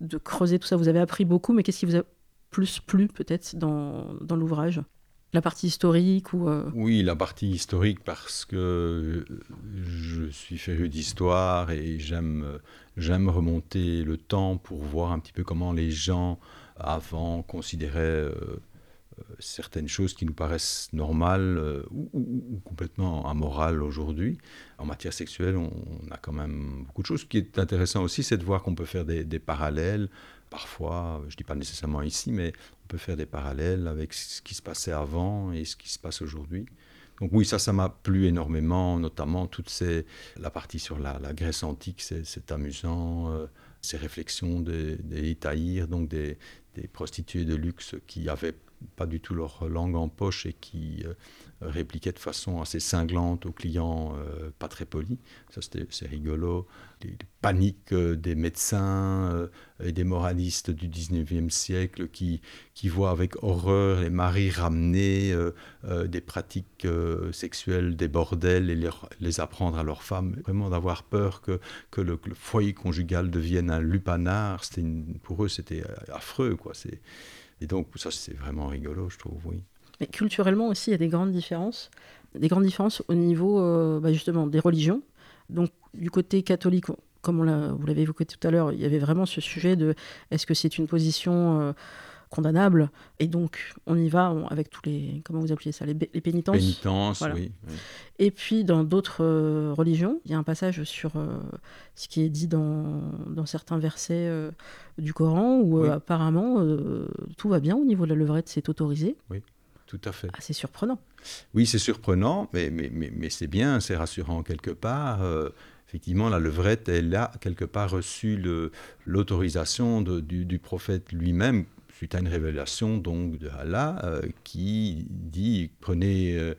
B: de creuser tout ça? Vous avez appris beaucoup, mais qu'est-ce qui vous a plus plu peut-être dans, dans l'ouvrage? La partie historique ou euh,
A: Oui, la partie historique parce que je suis féru d'histoire et j'aime j'aime remonter le temps pour voir un petit peu comment les gens avant considéraient euh, euh, certaines choses qui nous paraissent normales ou, complètement amorales aujourd'hui. En matière sexuelle, on, a quand même beaucoup de choses. Ce qui est intéressant aussi, c'est de voir qu'on peut faire des parallèles parfois, je ne dis pas nécessairement ici, mais on peut faire des parallèles avec ce qui se passait avant et ce qui se passe aujourd'hui. Donc oui, ça, ça m'a plu énormément, notamment toute ces, la partie sur la, Grèce antique, c'est amusant, euh, ces réflexions des, des donc des, des, prostituées de luxe qui avaient pas du tout leur langue en poche et qui euh, répliquaient de façon assez cinglante aux clients euh, pas très polis. Ça, c'est rigolo. Les, paniques euh, des médecins et des moralistes du 19e siècle qui, qui voient avec horreur les maris ramener des pratiques sexuelles, des bordels et les, les, apprendre à leurs femmes. Vraiment d'avoir peur que, que le, foyer conjugal devienne un lupanar, une, pour eux c'était affreux. quoi. C'est et donc, ça, c'est vraiment rigolo, je trouve, oui.
B: Mais culturellement aussi, il y a des grandes différences. Des grandes différences au niveau, euh, bah, justement, des religions. Donc, du côté catholique, comme on vous l'avez évoqué tout à l'heure, il y avait vraiment ce sujet de est-ce que c'est une position. Euh, condamnable. Et donc, on y va avec tous les. Comment vous appelez ça Les, pénitences.
A: Pénitences, oui,
B: Et puis, dans d'autres euh, religions, il y a un passage sur euh, ce qui est dit dans, dans certains versets euh, du Coran où apparemment tout va bien au niveau de la levrette, c'est autorisé.
A: Oui. Tout à fait.
B: Ah, c'est surprenant.
A: Oui, c'est surprenant, mais, mais, mais, mais c'est bien, c'est rassurant quelque part effectivement, la levrette, elle a quelque part reçu l'autorisation du, du, prophète lui-même, à une révélation donc de Allah euh, qui dit prenez, euh,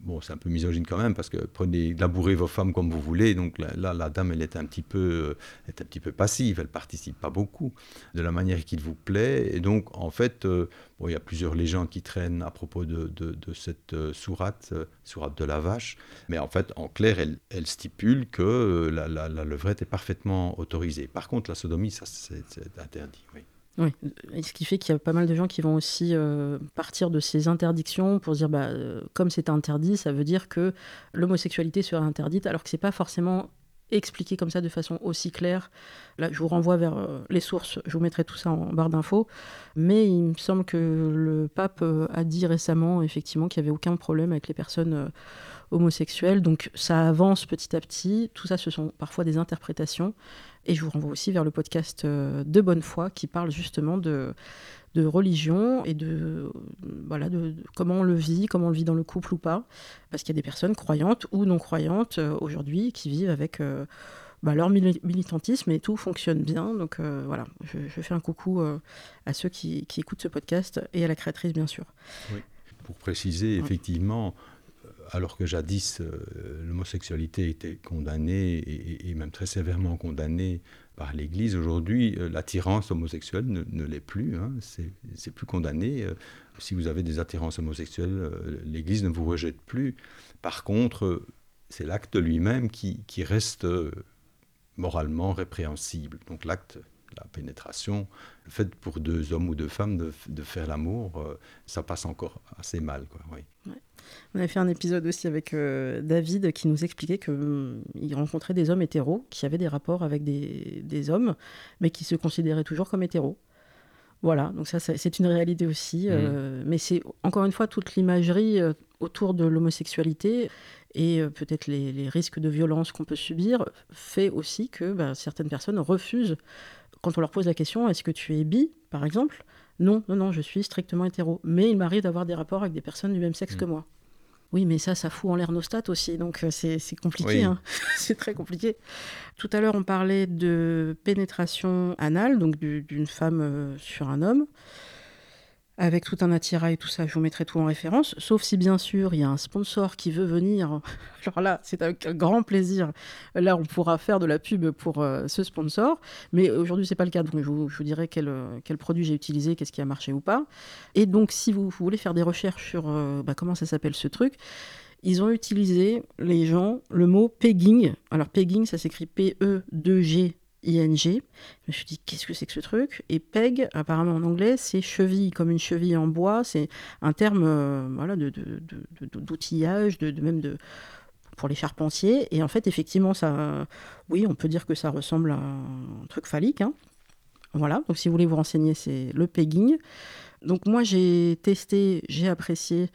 A: bon c'est un peu misogyne quand même parce que prenez, labourez vos femmes comme vous voulez. Donc là, la dame elle est un petit peu, euh, est un petit peu passive, elle participe pas beaucoup de la manière qu'il vous plaît. Et donc en fait, bon il y a plusieurs légendes qui traînent à propos de, de, cette sourate, sourate de la vache. Mais en fait, en clair, elle, elle stipule que la, la, la levrette est parfaitement autorisée. Par contre, la sodomie, ça c'est interdit. Oui.
B: Oui, ce qui fait qu'il y a pas mal de gens qui vont aussi euh, partir de ces interdictions pour dire, bah, euh, comme c'est interdit, ça veut dire que l'homosexualité sera interdite, alors que c'est pas forcément expliqué comme ça de façon aussi claire. Là, je vous renvoie vers euh, les sources, je vous mettrai tout ça en barre d'infos. Mais il me semble que le pape a dit récemment, effectivement, qu'il n'y avait aucun problème avec les personnes homosexuels. Donc ça avance petit à petit. Tout ça, ce sont parfois des interprétations. Et je vous renvoie aussi vers le podcast euh, de Bonne Foi qui parle justement de, de religion et de, voilà, de, comment on le vit, comment on le vit dans le couple ou pas. Parce qu'il y a des personnes croyantes ou non croyantes euh, aujourd'hui qui vivent avec euh, bah, leur militantisme et tout fonctionne bien. Donc voilà, je, fais un coucou à ceux qui, qui, écoutent ce podcast et à la créatrice bien sûr.
A: Oui. Pour préciser, effectivement, alors que jadis l'homosexualité était condamnée et, même très sévèrement condamnée par l'Église, aujourd'hui l'attirance homosexuelle ne, l'est plus. Hein. c'est plus condamné. si vous avez des attirances homosexuelles, l'Église ne vous rejette plus. Par contre, c'est l'acte lui-même qui, qui, reste moralement répréhensible. Donc l'acte la pénétration, le fait pour deux hommes ou deux femmes de, de faire l'amour, euh, ça passe encore assez mal. Quoi, oui.
B: On avait fait un épisode aussi avec euh, David qui nous expliquait qu'il hum, rencontrait des hommes hétéros qui avaient des rapports avec des, des, hommes, mais qui se considéraient toujours comme hétéros. Voilà, donc ça, c'est une réalité aussi. Euh, mmh. mais c'est encore une fois toute l'imagerie autour de l'homosexualité et peut-être les, les, risques de violence qu'on peut subir fait aussi que bah, certaines personnes refusent quand on leur pose la question, est-ce que tu es bi, par exemple? Non, non, non, je suis strictement hétéro. Mais il m'arrive d'avoir des rapports avec des personnes du même sexe que mm. moi. Oui, mais ça, ça fout en l'air nos stats aussi, donc euh, c'est compliqué, hein. c'est très compliqué. Tout à l'heure, on parlait de pénétration anale, donc d'une femme euh, sur un homme avec tout un attirail, tout ça, je vous mettrai tout en référence, sauf si bien sûr il y a un sponsor qui veut venir. Alors là, c'est avec grand plaisir. Là, on pourra faire de la pub pour euh, ce sponsor, mais aujourd'hui c'est pas le cas, donc je vous, dirai quel, quel produit j'ai utilisé, qu'est-ce qui a marché ou pas. Et donc, si vous, voulez faire des recherches sur euh, bah, comment ça s'appelle ce truc, ils ont utilisé, les gens, le mot pegging. Alors pegging, ça s'écrit P-E-2-G ING. Je me suis dit, qu'est-ce que c'est que ce truc? Et PEG, apparemment en anglais, c'est cheville, comme une cheville en bois. C'est un terme euh, voilà, d'outillage, de, de, même de, pour les charpentiers. Et en fait, effectivement, ça, oui, on peut dire que ça ressemble à un truc phallique. Hein. Voilà, donc si vous voulez vous renseigner, c'est le pegging. Donc moi, j'ai testé, j'ai apprécié.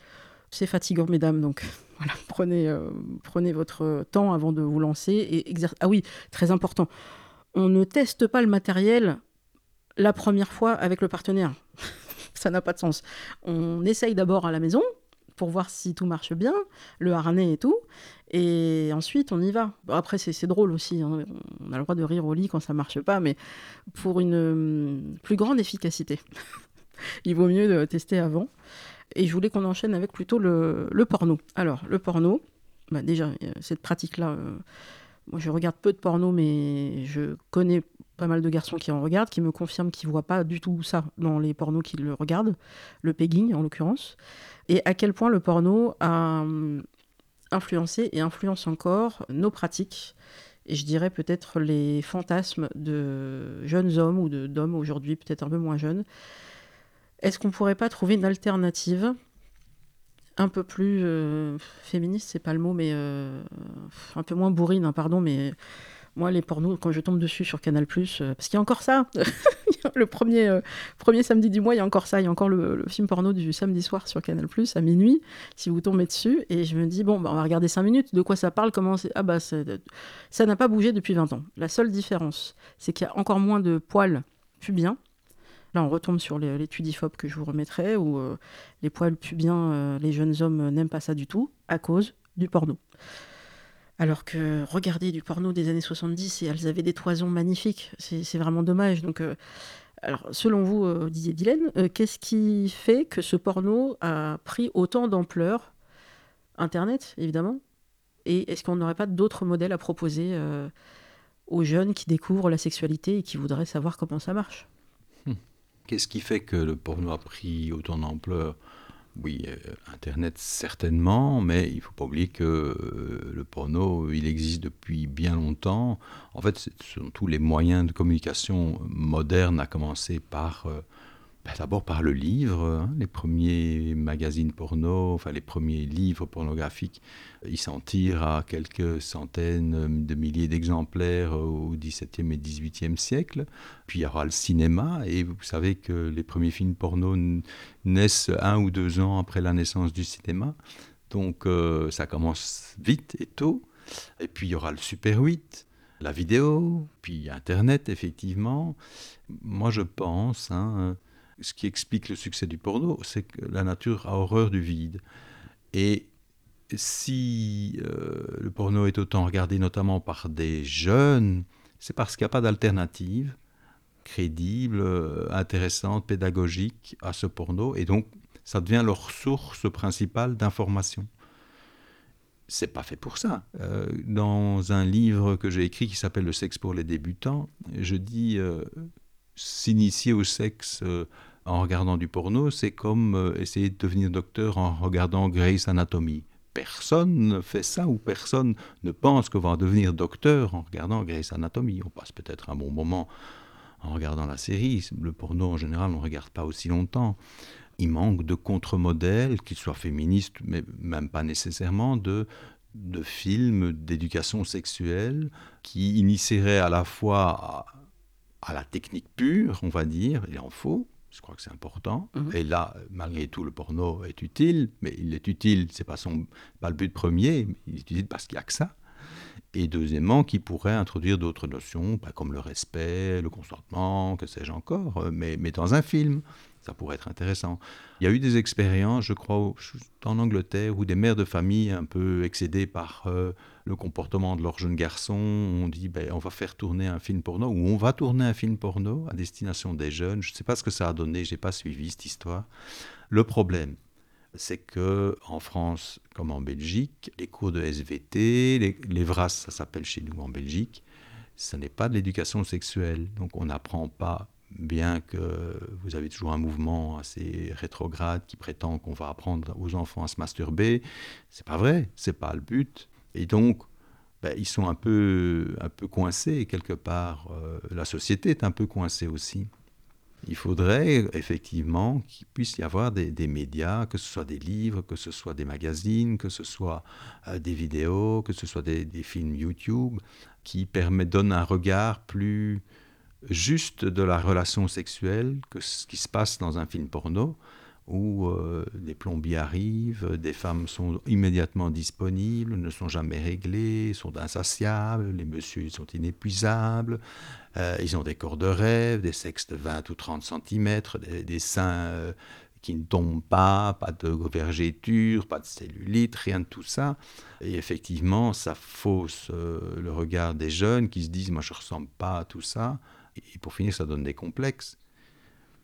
B: C'est fatigant, mesdames, donc voilà, prenez, euh, prenez votre temps avant de vous lancer. Et Ah oui, très important on ne teste pas le matériel la première fois avec le partenaire. ça n'a pas de sens. On essaye d'abord à la maison pour voir si tout marche bien, le harnais et tout, et ensuite on y va. après c'est drôle aussi, hein. on a le droit de rire au lit quand ça marche pas, mais pour une hum, plus grande efficacité, il vaut mieux tester avant. Et je voulais qu'on enchaîne avec plutôt le, porno. Alors le porno, bah, déjà cette pratique-là. Euh, moi, je regarde peu de porno, mais je connais pas mal de garçons qui en regardent, qui me confirment qu'ils ne voient pas du tout ça dans les pornos qu'ils regardent, le pegging en l'occurrence, et à quel point le porno a hum, influencé et influence encore nos pratiques, et je dirais peut-être les fantasmes de jeunes hommes ou d'hommes aujourd'hui peut-être un peu moins jeunes. Est-ce qu'on ne pourrait pas trouver une alternative un peu plus euh, féministe, c'est pas le mot, mais euh, un peu moins bourrine, hein, pardon, mais moi, les pornos, quand je tombe dessus sur Canal, euh, parce qu'il y a encore ça, le premier, premier samedi du mois, il y a encore ça, il y a encore le, film porno du samedi soir sur Canal, à minuit, si vous tombez dessus, et je me dis, bon, bah, on va regarder 5 minutes, de quoi ça parle, comment c'est? Ah bah, ça n'a pas bougé depuis 20 ans. La seule différence, c'est qu'il y a encore moins de poils pubiens, Là, on retombe sur l'étude IFOP que je vous remettrai, où euh, les poils pubiens, euh, les jeunes hommes n'aiment pas ça du tout, à cause du porno. Alors que regarder du porno des années 70, et elles avaient des toisons magnifiques, c'est vraiment dommage. Donc, euh, alors, selon vous, Didier Dylan, qu'est-ce qui fait que ce porno a pris autant d'ampleur? Internet, évidemment. Et est-ce qu'on n'aurait pas d'autres modèles à proposer aux jeunes qui découvrent la sexualité et qui voudraient savoir comment ça marche?
A: Qu'est-ce qui fait que le porno a pris autant d'ampleur? Oui, euh, Internet certainement, mais il ne faut pas oublier que euh, le porno, il existe depuis bien longtemps. En fait, ce sont tous les moyens de communication modernes, à commencer par euh, bah, d'abord par le livre, hein, les premiers magazines porno, enfin les premiers livres pornographiques, ils s'en tirent à quelques centaines de milliers d'exemplaires au XVIIe et XVIIIe siècle. Puis il y aura le cinéma, et vous savez que les premiers films porno naissent un ou deux ans après la naissance du cinéma. Donc euh, ça commence vite et tôt. Et puis il y aura le Super 8, la vidéo, puis Internet, effectivement. Moi je pense, hein, ce qui explique le succès du porno, c'est que la nature a horreur du vide. Et si euh, le porno est autant regardé notamment par des jeunes, c'est parce qu'il n'y a pas d'alternative crédible, euh, intéressante, pédagogique à ce porno. Et donc, ça devient leur source principale d'information. c'est pas fait pour ça. Euh, dans un livre que j'ai écrit qui s'appelle Le sexe pour les débutants, je dis s'initier au sexe en regardant du porno, c'est comme essayer de devenir docteur en regardant Grey's Anatomy. Personne ne fait ça ou personne ne pense qu'on va devenir docteur en regardant Grey's Anatomy. On passe peut-être un bon moment en regardant la série. Le porno en général, on ne regarde pas aussi longtemps il manque de contre-modèles, qu'ils soient féministes, mais même pas nécessairement, de films d'éducation sexuelle qui initieraient à la fois à, la technique pure, on va dire, il en faut, je crois que c'est important. Mhm. Et là, malgré tout, le porno est utile, mais il est utile, c'est pas son, pas le but premier, mais il est utile parce qu'il n'y a que ça. Et deuxièmement, qui pourrait introduire d'autres notions, pas comme le respect, le consentement, que sais-je encore, mais, mais dans un film ça pourrait être intéressant. Il y a eu des expériences, je crois, en Angleterre, où des mères de famille un peu excédées par euh, le comportement de leurs jeunes garçons ont dit ben, on va faire tourner un film porno, ou on va tourner un film porno à destination des jeunes. Je ne sais pas ce que ça a donné, je n'ai pas suivi cette histoire. Le problème, c'est que en France, comme en Belgique, les cours de SVT, les, les VRAS, ça s'appelle chez nous en Belgique, ce n'est pas de l'éducation sexuelle. Donc on n'apprend pas bien que vous avez toujours un mouvement assez rétrograde qui prétend qu'on va apprendre aux enfants à se masturber, c'est pas vrai, c'est pas le but. Et donc, ben, ils sont un peu, un peu coincés quelque part. Euh, la société est un peu coincée aussi. Il faudrait effectivement qu'il puisse y avoir des, médias, que ce soit des livres, que ce soit des magazines, que ce soit euh, des vidéos, que ce soit des, films YouTube, qui permettent, donnent un regard plus, juste de la relation sexuelle que ce qui se passe dans un film porno où euh, des plombiers arrivent, des femmes sont immédiatement disponibles, ne sont jamais réglées, sont insatiables, les messieurs sont inépuisables, euh, ils ont des corps de rêve, des sexes de 20 ou 30 cm, des, seins euh, qui ne tombent pas, pas de vergéture, pas de cellulite, rien de tout ça. Et effectivement, ça fausse le regard des jeunes qui se disent, moi je ne ressemble pas à tout ça. Et pour finir, ça donne des complexes.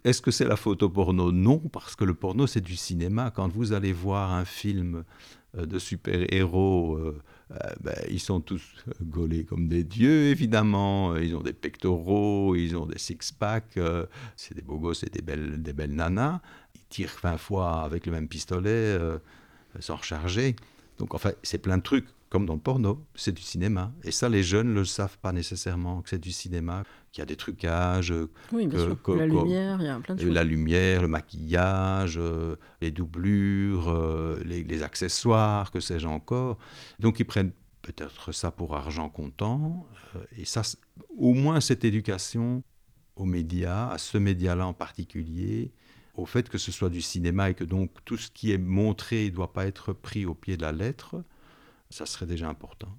A: Est-ce que c'est la photo porno? Non, parce que le porno, c'est du cinéma. Quand vous allez voir un film euh, de super-héros, euh, euh, ben, ils sont tous gaulés comme des dieux, évidemment. Ils ont des pectoraux, ils ont des six-packs. c'est des beaux gosses et des belles, des belles nanas. Ils tirent 20 fois avec le même pistolet sans recharger. Donc, enfin, c'est plein de trucs comme dans le porno, c'est du cinéma. Et ça, les jeunes ne le savent pas nécessairement, que c'est du cinéma, qu'il y a des trucages.
B: Oui, bien sûr. la lumière, il y a plein de choses.
A: La lumière, le maquillage, euh, les doublures, euh, les, accessoires, que sais-je encore. Donc ils prennent peut-être ça pour argent comptant. Euh, et ça, au moins cette éducation aux médias, à ce média-là en particulier, au fait que ce soit du cinéma et que donc tout ce qui est montré ne doit pas être pris au pied de la lettre, ça serait déjà important.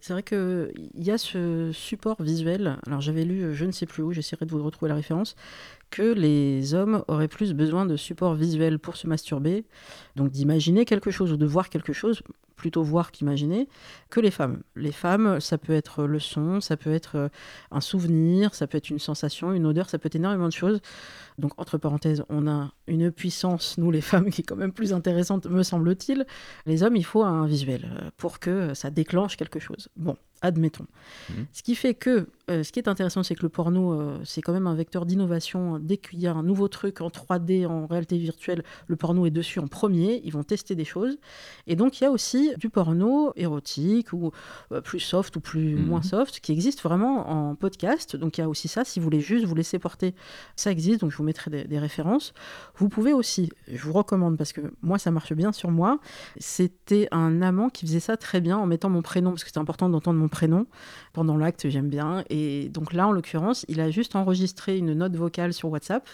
B: C'est vrai qu'il y a ce support visuel. Alors j'avais lu, je ne sais plus où, j'essaierai de vous retrouver la référence, que les hommes auraient plus besoin de support visuel pour se masturber, donc d'imaginer quelque chose ou de voir quelque chose, plutôt voir qu'imaginer, que les femmes. Les femmes, ça peut être le son, ça peut être euh, un souvenir, ça peut être une sensation, une odeur, ça peut être énormément de choses. Donc, entre parenthèses, on a une puissance, nous les femmes, qui est quand même plus intéressante, me semble-t-il. Les hommes, il faut un visuel euh, pour que ça déclenche quelque chose. Bon, admettons. Mhm. Ce qui fait que, euh, ce qui est intéressant, c'est que le porno, euh, c'est quand même un vecteur d'innovation. Dès qu'il y a un nouveau truc en 3D, en réalité virtuelle, le porno est dessus en premier. Ils vont tester des choses. Et donc, il y a aussi du porno érotique ou euh, plus soft ou plus mhm. moins soft qui existe vraiment en podcast. Donc, il y a aussi ça. Si vous voulez juste vous laisser porter, ça existe. Donc, je vous mettrai des, des références. Vous pouvez aussi, je vous recommande parce que moi, ça marche bien sur moi. C'était un amant qui faisait ça très bien en mettant mon prénom parce que c'était important d'entendre mon prénom pendant l'acte, j'aime bien. Et donc là, en l'occurrence, il a juste enregistré une note vocale sur WhatsApp.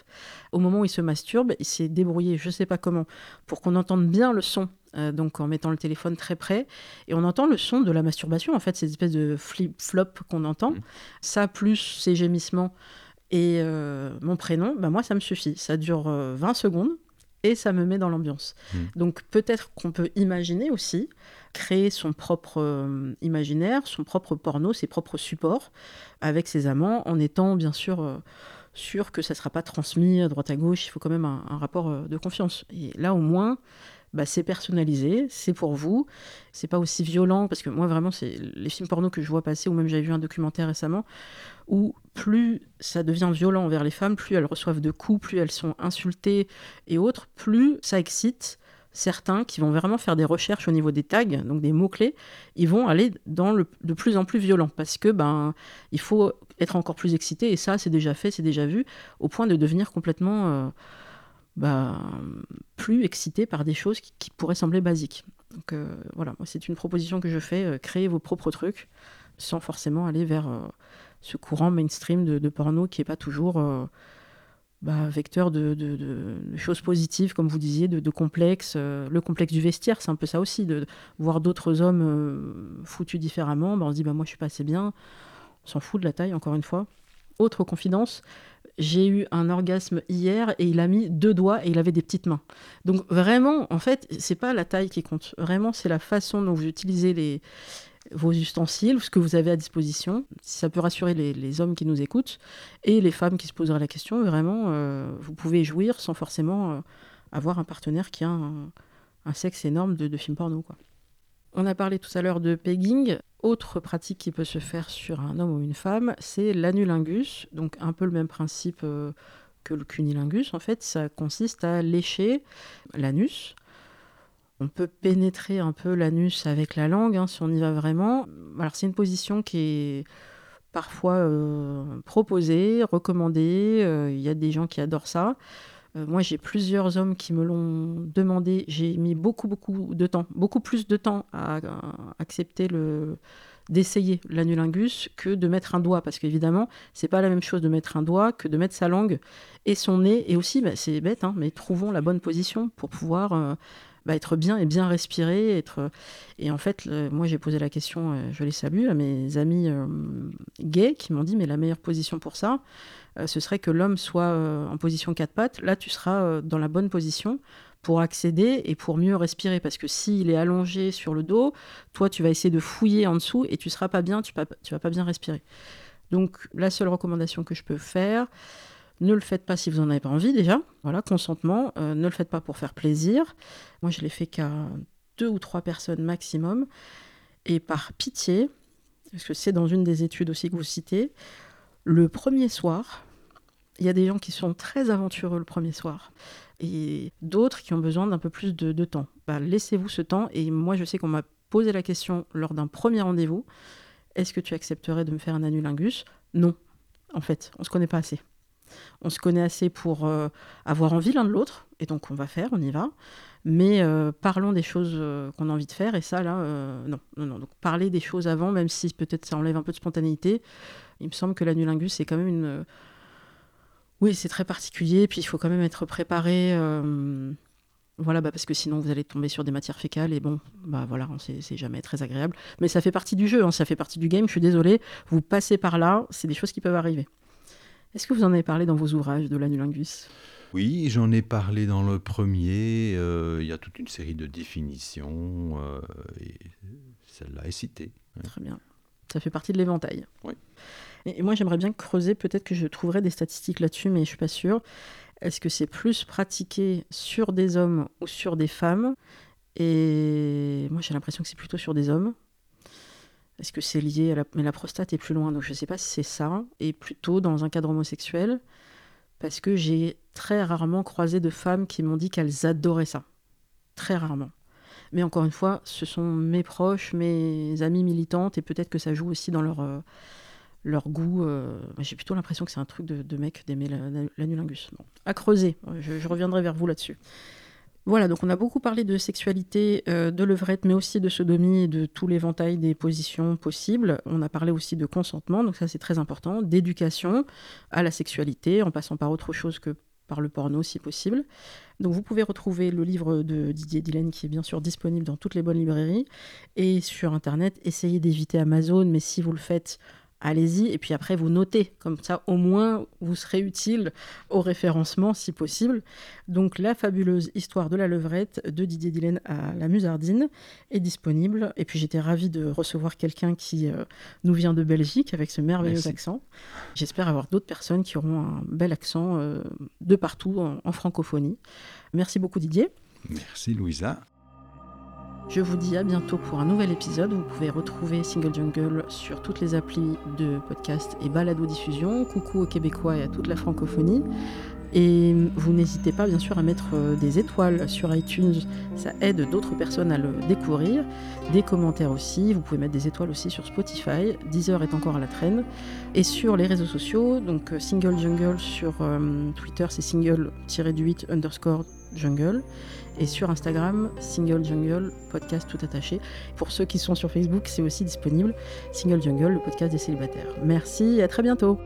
B: Au moment où il se masturbe, il s'est débrouillé, je sais pas comment, pour qu'on entende bien le son euh, donc en mettant le téléphone très près. Et on entend le son de la masturbation, en fait, cette espèce de flip-flop qu'on entend. Mmh. Ça, plus ses gémissements et euh, mon prénom, bah moi, ça me suffit. Ça dure 20 euh, secondes et ça me met dans l'ambiance. Mmh. Donc peut-être qu'on peut imaginer aussi créer son propre euh, imaginaire, son propre porno, ses propres supports avec ses amants, en étant bien sûr euh, sûr que ça ne sera pas transmis à droite à gauche. Il faut quand même un, rapport euh, de confiance. Et là, au moins, bah, c'est personnalisé, c'est pour vous, c'est pas aussi violent, parce que moi vraiment, c'est les films porno que je vois passer, ou même j'avais vu un documentaire récemment, où plus ça devient violent envers les femmes, plus elles reçoivent de coups, plus elles sont insultées et autres, plus ça excite certains qui vont vraiment faire des recherches au niveau des tags, donc des mots-clés, ils vont aller dans le de plus en plus violent parce que ben il faut être encore plus excité et ça c'est déjà fait, c'est déjà vu, au point de devenir complètement euh, bah, plus excité par des choses qui, pourraient sembler basiques. Donc euh, voilà, c'est une proposition que je fais, euh, créer vos propres trucs sans forcément aller vers ce courant mainstream de, porno qui n'est pas toujours bah, vecteur de, choses positives, comme vous disiez, de, complexes. le complexe du vestiaire, c'est un peu ça aussi, de voir d'autres hommes foutus différemment. Bah, on se dit, moi je suis pas assez bien, on s'en fout de la taille, encore une fois. Autre confidence, j'ai eu un orgasme hier et il a mis deux doigts et il avait des petites mains. Donc vraiment, en fait, c'est pas la taille qui compte. Vraiment, c'est la façon dont vous utilisez les, vos ustensiles, ce que vous avez à disposition. Si ça peut rassurer les, hommes qui nous écoutent et les femmes qui se poseraient la question, vraiment, euh, vous pouvez jouir sans forcément euh, avoir un partenaire qui a un, sexe énorme de, de films porno. Quoi. On a parlé tout à l'heure de pegging. Autre pratique qui peut se faire sur un homme ou une femme, c'est l'anulingus. Donc un peu le même principe euh, que le cunilingus. En fait, ça consiste à lécher l'anus. On peut pénétrer un peu l'anus avec la langue hein, si on y va vraiment. Alors c'est une position qui est parfois euh, proposée, recommandée. Euh, il y a des gens qui adorent ça. Euh, moi, j'ai plusieurs hommes qui me l'ont demandé. J'ai mis beaucoup, beaucoup de temps, beaucoup plus de temps à, accepter d'essayer l'anulingus que de mettre un doigt parce qu'évidemment c'est pas la même chose de mettre un doigt que de mettre sa langue et son nez et aussi bah, c'est bête hein, mais trouvons la bonne position pour pouvoir euh, bah, être bien et bien respirer être et en fait moi j'ai posé la question euh, je les salue à mes amis gays qui m'ont dit mais la meilleure position pour ça euh, ce serait que l'homme soit euh, en position quatre pattes. Là, tu seras euh, dans la bonne position pour accéder et pour mieux respirer. Parce que s'il est allongé sur le dos, toi, tu vas essayer de fouiller en dessous et tu seras pas bien, tu, ne vas pas bien respirer. Donc, la seule recommandation que je peux faire, ne le faites pas si vous n'en avez pas envie déjà. Voilà, consentement. ne le faites pas pour faire plaisir. Moi, je l'ai fait qu'à deux ou trois personnes maximum. Et par pitié, parce que c'est dans une des études aussi que vous citez, le premier soir, il y a des gens qui sont très aventureux le premier soir et d'autres qui ont besoin d'un peu plus de, temps. Bah, laissez-vous ce temps et moi je sais qu'on m'a posé la question lors d'un premier rendez-vous, est-ce que tu accepterais de me faire un anulingus? Non, en fait, on se connaît pas assez. On se connaît assez pour euh, avoir envie l'un de l'autre, et donc on va faire, on y va. Mais euh, parlons des choses euh, qu'on a envie de faire, et ça, là, non, non, non. Donc parler des choses avant, même si peut-être ça enlève un peu de spontanéité, il me semble que l'anulingus, c'est quand même une. Euh, oui, c'est très particulier, puis il faut quand même être préparé. Euh, voilà, bah parce que sinon vous allez tomber sur des matières fécales et bon, bah voilà, c'est jamais très agréable. Mais ça fait partie du jeu, hein, ça fait partie du game. Je suis désolée, vous passez par là, c'est des choses qui peuvent arriver. Est-ce que vous en avez parlé dans vos ouvrages de l'anulingus?
A: Oui, j'en ai parlé dans le premier. Euh, il y a toute une série de définitions et celle-là est citée.
B: Très bien. Ça fait partie de l'éventail.
A: Oui.
B: Et, moi, j'aimerais bien creuser, peut-être que je trouverai des statistiques là-dessus, mais je suis pas sûre. Est-ce que c'est plus pratiqué sur des hommes ou sur des femmes? Et moi, j'ai l'impression que c'est plutôt sur des hommes. Est-ce que c'est lié à la... Mais la prostate est plus loin, donc je ne sais pas si c'est ça. Et plutôt dans un cadre homosexuel, parce que j'ai très rarement croisé de femmes qui m'ont dit qu'elles adoraient ça. Très rarement. Mais encore une fois, ce sont mes proches, mes amis militantes, et peut-être que ça joue aussi dans leur, euh, leur goût. Euh, j'ai plutôt l'impression que c'est un truc de, mec d'aimer l'anulingus. À creuser, je, reviendrai vers vous là-dessus. Voilà, donc on a beaucoup parlé de sexualité, euh, de levrette, mais aussi de sodomie et de tout l'éventail des positions possibles. On a parlé aussi de consentement, donc ça c'est très important, d'éducation à la sexualité, en passant par autre chose que par le porno si possible. Donc vous pouvez retrouver le livre de Didier Dylan qui est bien sûr disponible dans toutes les bonnes librairies et sur internet. Essayez d'éviter Amazon, mais si vous le faites, allez-y. Et puis après, vous notez. Comme ça, au moins, vous serez utile au référencement si possible. Donc, la fabuleuse histoire de la levrette de Didier Dillon à la Musardine est disponible. Et puis, j'étais ravie de recevoir quelqu'un qui euh, nous vient de Belgique avec ce merveilleux accent. J'espère avoir d'autres personnes qui auront un bel accent euh, de partout en francophonie. Merci beaucoup, Didier.
A: Merci Louisa.
B: Je vous dis à bientôt pour un nouvel épisode. Vous pouvez retrouver Single Jungle sur toutes les applis de podcast et balado diffusion. Coucou aux Québécois et à toute la francophonie. Et vous n'hésitez pas bien sûr à mettre euh, des étoiles sur iTunes, ça aide d'autres personnes à le découvrir. Des commentaires aussi, vous pouvez mettre des étoiles aussi sur Spotify, Deezer est encore à la traîne. Et sur les réseaux sociaux, donc euh, Single Jungle sur euh, Twitter c'est single-du8 underscore jungle. Et sur Instagram, Single Jungle, podcast tout attaché. Pour ceux qui sont sur Facebook, c'est aussi disponible, Single Jungle, le podcast des célibataires. Merci et à très bientôt